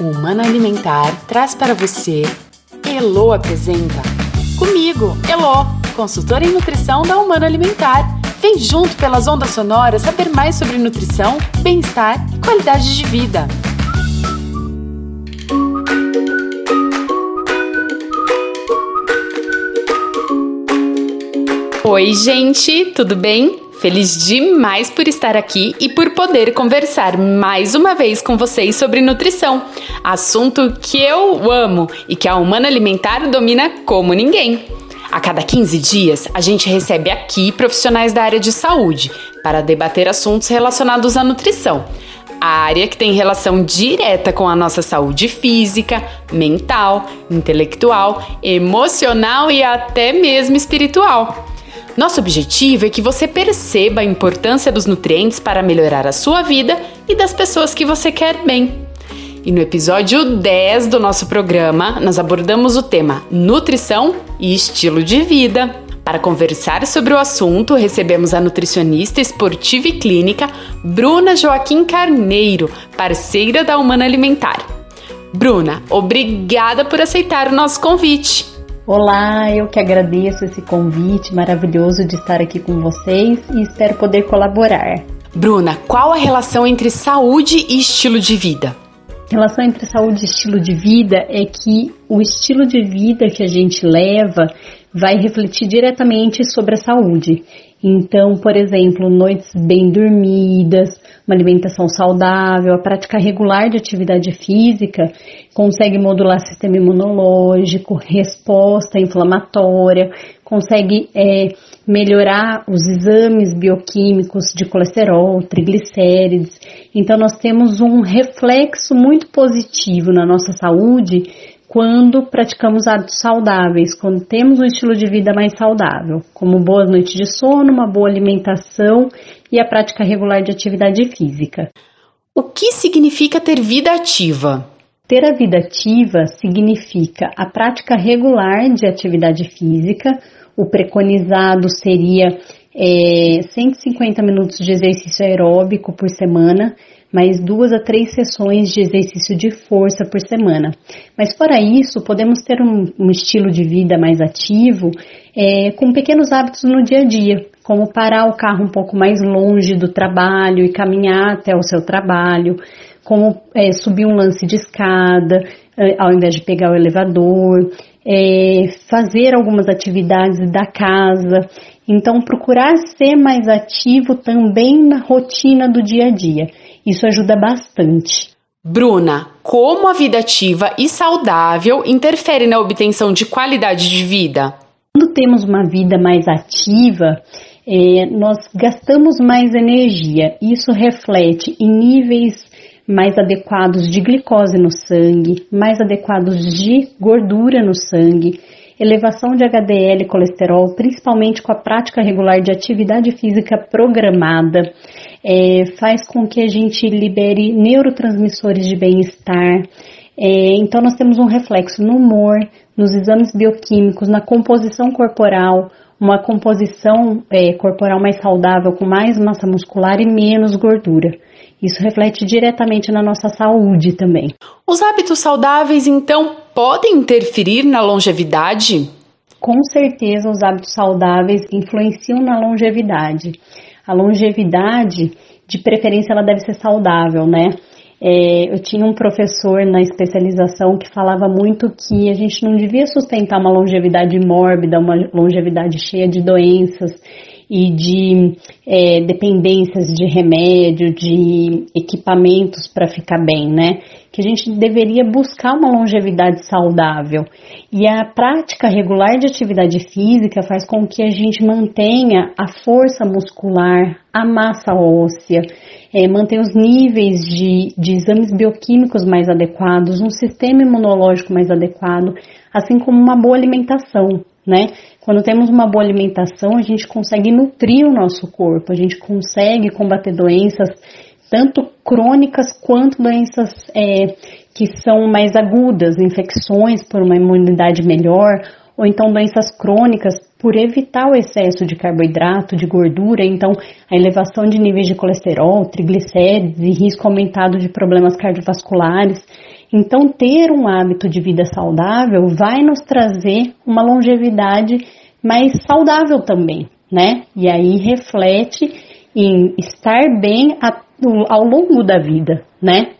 O Humano Alimentar traz para você Elo apresenta. Comigo, Elo, consultora em nutrição da Humano Alimentar. Vem junto pelas ondas sonoras saber mais sobre nutrição, bem-estar e qualidade de vida. Oi, gente, tudo bem? Feliz demais por estar aqui e por poder conversar mais uma vez com vocês sobre nutrição, assunto que eu amo e que a Humana Alimentar domina como ninguém. A cada 15 dias, a gente recebe aqui profissionais da área de saúde para debater assuntos relacionados à nutrição, a área que tem relação direta com a nossa saúde física, mental, intelectual, emocional e até mesmo espiritual. Nosso objetivo é que você perceba a importância dos nutrientes para melhorar a sua vida e das pessoas que você quer bem. E no episódio 10 do nosso programa, nós abordamos o tema nutrição e estilo de vida. Para conversar sobre o assunto, recebemos a nutricionista esportiva e clínica Bruna Joaquim Carneiro, parceira da Humana Alimentar. Bruna, obrigada por aceitar o nosso convite. Olá, eu que agradeço esse convite maravilhoso de estar aqui com vocês e espero poder colaborar. Bruna, qual a relação entre saúde e estilo de vida? A relação entre saúde e estilo de vida é que o estilo de vida que a gente leva vai refletir diretamente sobre a saúde. Então, por exemplo, noites bem dormidas, uma alimentação saudável, a prática regular de atividade física consegue modular sistema imunológico, resposta inflamatória, consegue é, melhorar os exames bioquímicos de colesterol, triglicérides. Então, nós temos um reflexo muito positivo na nossa saúde quando praticamos hábitos saudáveis, quando temos um estilo de vida mais saudável, como boas noites de sono, uma boa alimentação e a prática regular de atividade física. O que significa ter vida ativa? Ter a vida ativa significa a prática regular de atividade física. O preconizado seria é, 150 minutos de exercício aeróbico por semana, mais duas a três sessões de exercício de força por semana. Mas fora isso, podemos ter um, um estilo de vida mais ativo é, com pequenos hábitos no dia a dia, como parar o carro um pouco mais longe do trabalho e caminhar até o seu trabalho, como é, subir um lance de escada é, ao invés de pegar o elevador, é, fazer algumas atividades da casa. Então, procurar ser mais ativo também na rotina do dia a dia. Isso ajuda bastante. Bruna, como a vida ativa e saudável interfere na obtenção de qualidade de vida? Quando temos uma vida mais ativa, é, nós gastamos mais energia. Isso reflete em níveis mais adequados de glicose no sangue, mais adequados de gordura no sangue, elevação de HDL e colesterol, principalmente com a prática regular de atividade física programada é, faz com que a gente libere neurotransmissores de bem-estar. É, então, nós temos um reflexo no humor, nos exames bioquímicos, na composição corporal, uma composição é, corporal mais saudável, com mais massa muscular e menos gordura. Isso reflete diretamente na nossa saúde também. Os hábitos saudáveis, então, podem interferir na longevidade? Com certeza, os hábitos saudáveis influenciam na longevidade. A longevidade, de preferência, ela deve ser saudável, né? É, eu tinha um professor na especialização que falava muito que a gente não devia sustentar uma longevidade mórbida, uma longevidade cheia de doenças e de é, dependências de remédio, de equipamentos para ficar bem, né? Que a gente deveria buscar uma longevidade saudável. E a prática regular de atividade física faz com que a gente mantenha a força muscular, a massa óssea, é, mantenha os níveis de, de exames bioquímicos mais adequados, um sistema imunológico mais adequado, assim como uma boa alimentação né? Quando temos uma boa alimentação, a gente consegue nutrir o nosso corpo, a gente consegue combater doenças tanto crônicas quanto doenças é, que são mais agudas, infecções por uma imunidade melhor, ou então doenças crônicas por evitar o excesso de carboidrato, de gordura, então a elevação de níveis de colesterol, triglicérides e risco aumentado de problemas cardiovasculares. Então, ter um hábito de vida saudável vai nos trazer uma longevidade mais saudável também, né? E aí reflete em estar bem ao longo da vida, né?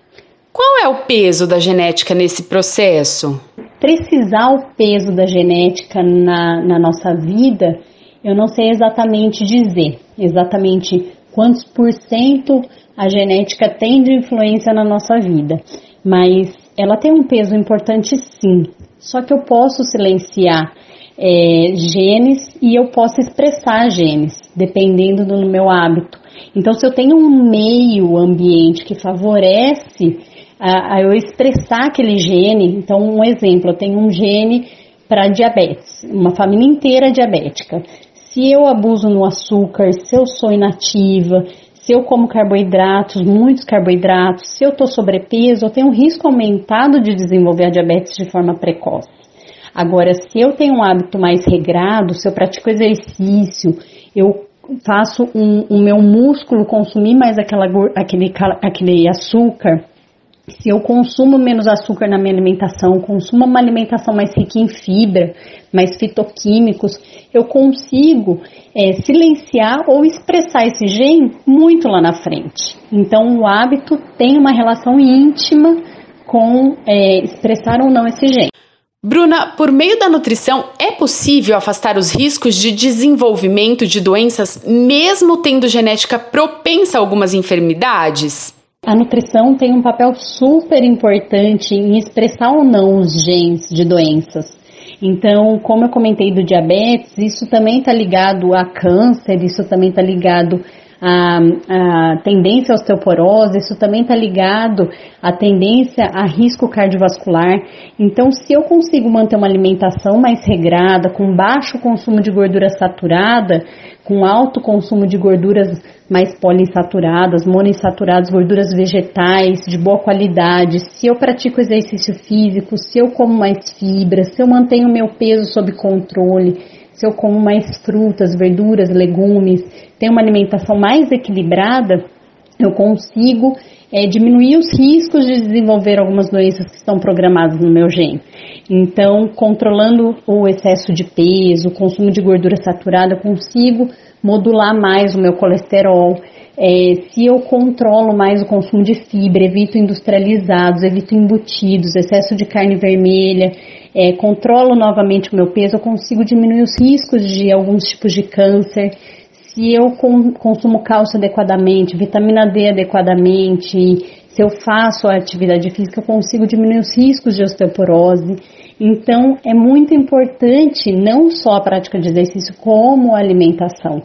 Qual é o peso da genética nesse processo? Precisar o peso da genética na, na nossa vida, eu não sei exatamente dizer, exatamente quantos por cento a genética tem de influência na nossa vida, mas ela tem um peso importante sim. Só que eu posso silenciar é, genes e eu posso expressar genes, dependendo do meu hábito. Então, se eu tenho um meio ambiente que favorece a, a eu expressar aquele gene, então, um exemplo, eu tenho um gene para diabetes, uma família inteira diabética. Se eu abuso no açúcar, se eu sou inativa, se eu como carboidratos, muitos carboidratos, se eu estou sobrepeso, eu tenho um risco aumentado de desenvolver a diabetes de forma precoce. Agora, se eu tenho um hábito mais regrado, se eu pratico exercício, eu faço o um, um meu músculo consumir mais aquela, aquele, aquele açúcar, se eu consumo menos açúcar na minha alimentação, consumo uma alimentação mais rica em fibra, mais fitoquímicos, eu consigo é, silenciar ou expressar esse gene muito lá na frente. Então, o hábito tem uma relação íntima com é, expressar ou não esse gene. Bruna, por meio da nutrição, é possível afastar os riscos de desenvolvimento de doenças, mesmo tendo genética propensa a algumas enfermidades? A nutrição tem um papel super importante em expressar ou não os genes de doenças. Então, como eu comentei do diabetes, isso também está ligado a câncer, isso também está ligado a, a, tendência à osteoporose, isso também está ligado à tendência a risco cardiovascular. Então, se eu consigo manter uma alimentação mais regrada, com baixo consumo de gordura saturada, com alto consumo de gorduras mais poliinsaturadas, monoinsaturadas, gorduras vegetais de boa qualidade, se eu pratico exercício físico, se eu como mais fibras, se eu mantenho meu peso sob controle, se eu como mais frutas, verduras, legumes, tenho uma alimentação mais equilibrada, eu consigo é, diminuir os riscos de desenvolver algumas doenças que estão programadas no meu gene. Então, controlando o excesso de peso, o consumo de gordura saturada, eu consigo modular mais o meu colesterol. É, se eu controlo mais o consumo de fibra, evito industrializados, evito embutidos, excesso de carne vermelha, é, controlo novamente o meu peso, eu consigo diminuir os riscos de alguns tipos de câncer. Se eu consumo cálcio adequadamente, vitamina D adequadamente, se eu faço a atividade física, eu consigo diminuir os riscos de osteoporose. Então, é muito importante não só a prática de exercício, como a alimentação.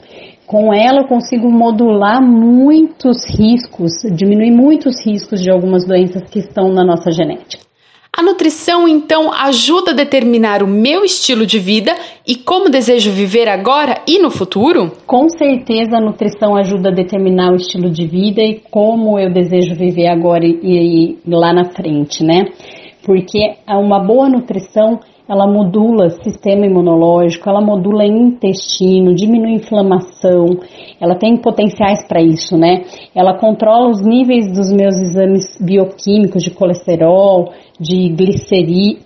Com ela, eu consigo modular muitos riscos, diminuir muitos riscos de algumas doenças que estão na nossa genética. A nutrição, então, ajuda a determinar o meu estilo de vida e como desejo viver agora e no futuro? Com certeza, a nutrição ajuda a determinar o estilo de vida e como eu desejo viver agora e, e lá na frente, né? Porque uma boa nutrição ela modula sistema imunológico, ela modula intestino, diminui inflamação, ela tem potenciais para isso, né? Ela controla os níveis dos meus exames bioquímicos de colesterol, de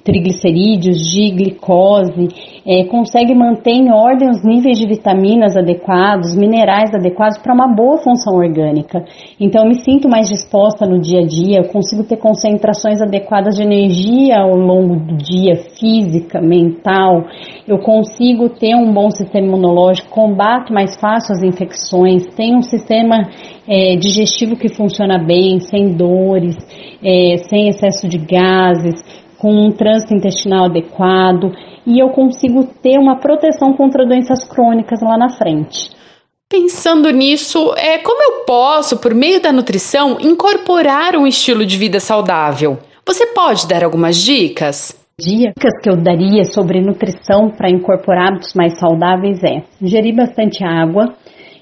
triglicerídeos, de glicose, é, consegue manter em ordem os níveis de vitaminas adequados, minerais adequados para uma boa função orgânica. Então, eu me sinto mais disposta no dia a dia, eu consigo ter concentrações adequadas de energia ao longo do dia, física, mental, eu consigo ter um bom sistema imunológico, combato mais fácil as infecções, tenho um sistema é, digestivo que funciona bem, sem dores, é, sem excesso de gases, com um trânsito intestinal adequado e eu consigo ter uma proteção contra doenças crônicas lá na frente. Pensando nisso, é como eu posso, por meio da nutrição, incorporar um estilo de vida saudável? Você pode dar algumas dicas? Dicas que eu daria sobre nutrição para incorporar hábitos mais saudáveis é ingerir bastante água,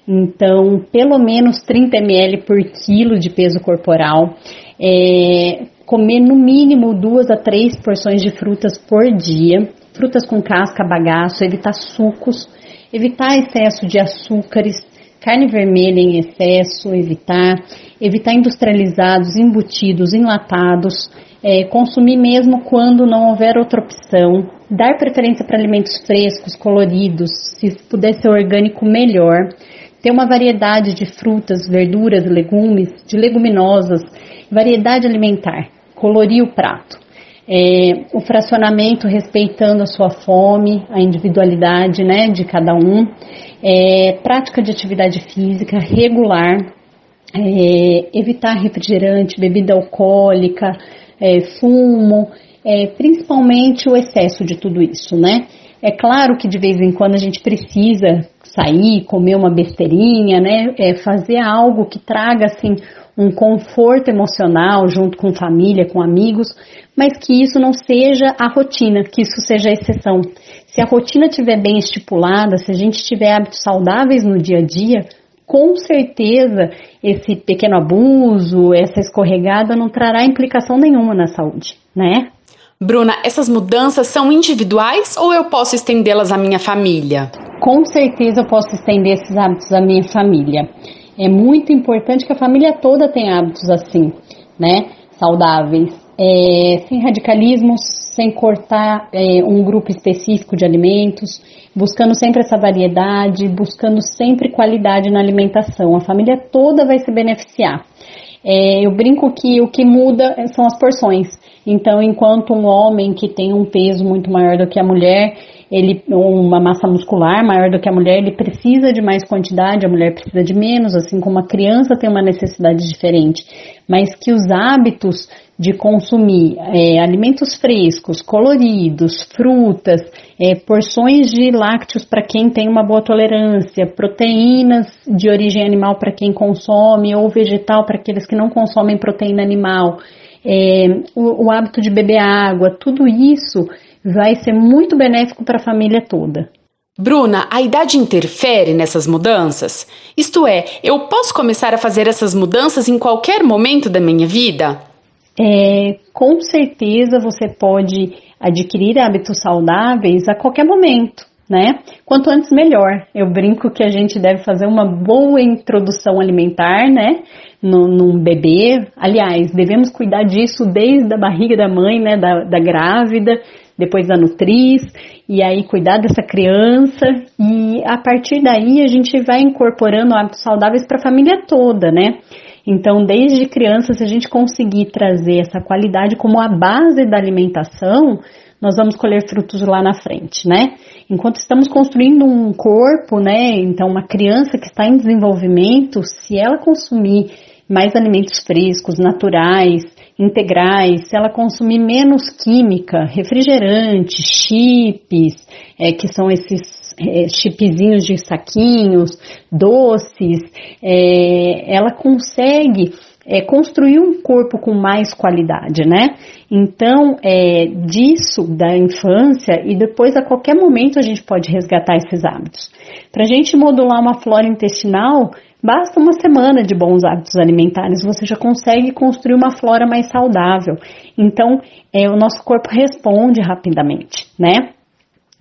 então pelo menos 30 ml por quilo de peso corporal, é, comer no mínimo duas a três porções de frutas por dia, frutas com casca, bagaço, evitar sucos, evitar excesso de açúcares, carne vermelha em excesso, evitar, evitar industrializados, embutidos, enlatados, é, consumir mesmo quando não houver outra opção, dar preferência para alimentos frescos, coloridos, se puder ser orgânico, melhor. Ter uma variedade de frutas, verduras, legumes, de leguminosas, variedade alimentar, colorir o prato. É, o fracionamento respeitando a sua fome, a individualidade né, de cada um, é, prática de atividade física regular, é, evitar refrigerante, bebida alcoólica, é, fumo, é, principalmente o excesso de tudo isso, né? É claro que de vez em quando a gente precisa sair, comer uma besteirinha, né? É, fazer algo que traga assim um conforto emocional junto com família, com amigos, mas que isso não seja a rotina, que isso seja a exceção. Se a rotina estiver bem estipulada, se a gente tiver hábitos saudáveis no dia a dia, com certeza esse pequeno abuso, essa escorregada não trará implicação nenhuma na saúde, né? Bruna, essas mudanças são individuais ou eu posso estendê-las à minha família? Com certeza eu posso estender esses hábitos à minha família. É muito importante que a família toda tenha hábitos assim, né? Saudáveis, é, sem radicalismos, sem cortar é, um grupo específico de alimentos, buscando sempre essa variedade, buscando sempre qualidade na alimentação. A família toda vai se beneficiar. É, eu brinco que o que muda são as porções. Então, enquanto um homem que tem um peso muito maior do que a mulher, ele uma massa muscular maior do que a mulher, ele precisa de mais quantidade, a mulher precisa de menos, assim como a criança tem uma necessidade diferente. Mas que os hábitos de consumir é, alimentos frescos, coloridos, frutas, é, porções de lácteos para quem tem uma boa tolerância, proteínas de origem animal para quem consome ou vegetal para aqueles que não consomem proteína animal, é, o, o hábito de beber água, tudo isso vai ser muito benéfico para a família toda. Bruna, a idade interfere nessas mudanças? Isto é, eu posso começar a fazer essas mudanças em qualquer momento da minha vida? É, com certeza você pode adquirir hábitos saudáveis a qualquer momento, né? Quanto antes melhor. Eu brinco que a gente deve fazer uma boa introdução alimentar, né? No, num bebê. Aliás, devemos cuidar disso desde a barriga da mãe, né? Da, da grávida, depois da nutriz, e aí cuidar dessa criança. E a partir daí a gente vai incorporando hábitos saudáveis para a família toda, né? Então, desde criança, se a gente conseguir trazer essa qualidade como a base da alimentação, nós vamos colher frutos lá na frente, né? Enquanto estamos construindo um corpo, né? Então, uma criança que está em desenvolvimento, se ela consumir mais alimentos frescos, naturais, integrais, se ela consumir menos química, refrigerante, chips, é, que são esses é, chipzinhos de saquinhos, doces, é, ela consegue é, construir um corpo com mais qualidade, né? Então, é, disso da infância e depois a qualquer momento a gente pode resgatar esses hábitos. Para a gente modular uma flora intestinal, basta uma semana de bons hábitos alimentares, você já consegue construir uma flora mais saudável. Então, é, o nosso corpo responde rapidamente, né?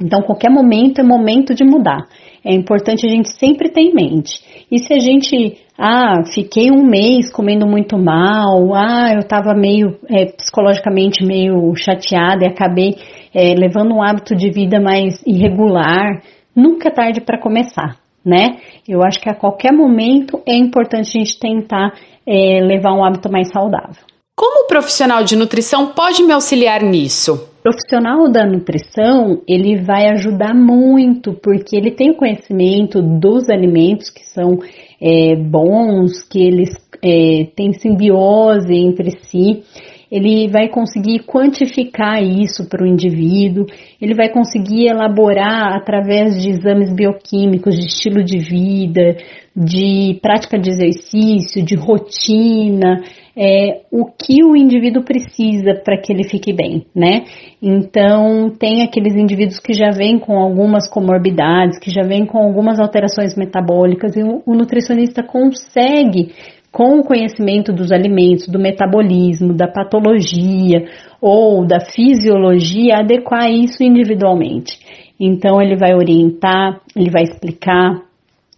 Então, qualquer momento é momento de mudar. É importante a gente sempre ter em mente. E se a gente, ah, fiquei um mês comendo muito mal, ah, eu estava meio é, psicologicamente meio chateada e acabei é, levando um hábito de vida mais irregular, nunca é tarde para começar, né? Eu acho que a qualquer momento é importante a gente tentar é, levar um hábito mais saudável. Como o profissional de nutrição pode me auxiliar nisso? O profissional da nutrição, ele vai ajudar muito, porque ele tem conhecimento dos alimentos que são é, bons, que eles é, têm simbiose entre si ele vai conseguir quantificar isso para o indivíduo, ele vai conseguir elaborar através de exames bioquímicos, de estilo de vida, de prática de exercício, de rotina, é, o que o indivíduo precisa para que ele fique bem, né? Então, tem aqueles indivíduos que já vêm com algumas comorbidades, que já vêm com algumas alterações metabólicas, e o, o nutricionista consegue com o conhecimento dos alimentos, do metabolismo, da patologia ou da fisiologia, adequar isso individualmente. Então, ele vai orientar, ele vai explicar,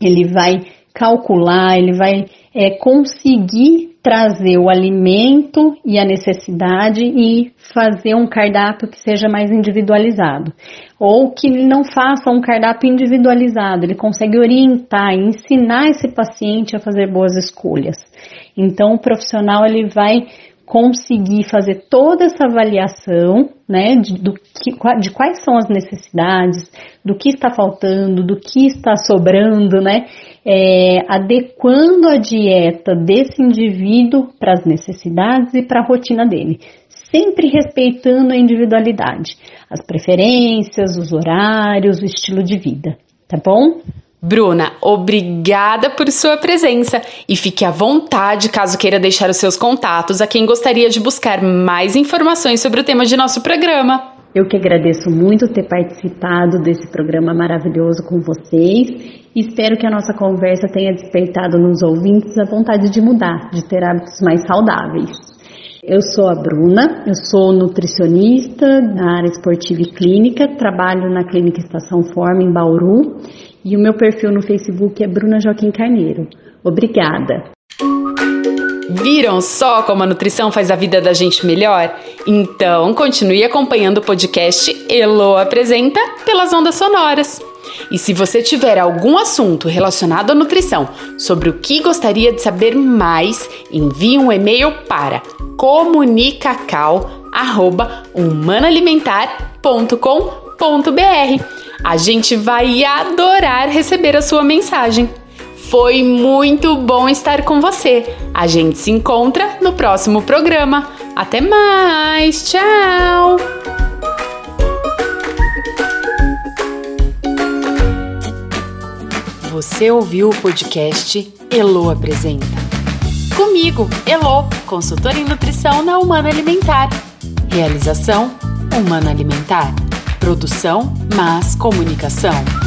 ele vai calcular, ele vai é, conseguir trazer o alimento e a necessidade e fazer um cardápio que seja mais individualizado. Ou que ele não faça um cardápio individualizado, ele consegue orientar, ensinar esse paciente a fazer boas escolhas. Então o profissional ele vai conseguir fazer toda essa avaliação, né, de, do que, de quais são as necessidades, do que está faltando, do que está sobrando, né, é, adequando a dieta desse indivíduo para as necessidades e para a rotina dele, sempre respeitando a individualidade, as preferências, os horários, o estilo de vida, tá bom? Bruna, obrigada por sua presença e fique à vontade caso queira deixar os seus contatos a quem gostaria de buscar mais informações sobre o tema de nosso programa. Eu que agradeço muito ter participado desse programa maravilhoso com vocês espero que a nossa conversa tenha despertado nos ouvintes a vontade de mudar, de ter hábitos mais saudáveis. Eu sou a Bruna, eu sou nutricionista na área esportiva e clínica, trabalho na Clínica Estação Forma em Bauru e o meu perfil no Facebook é Bruna Joaquim Carneiro. Obrigada! Viram só como a nutrição faz a vida da gente melhor? Então continue acompanhando o podcast Elo Apresenta pelas ondas sonoras. E se você tiver algum assunto relacionado à nutrição sobre o que gostaria de saber mais, envie um e-mail para comunicacal@humanaalimentar.com.br a gente vai adorar receber a sua mensagem. Foi muito bom estar com você. A gente se encontra no próximo programa. Até mais! Tchau! Você ouviu o podcast Elo Apresenta. Comigo, Elo, consultora em nutrição na Humana Alimentar. Realização Humana Alimentar. Produção Mas Comunicação.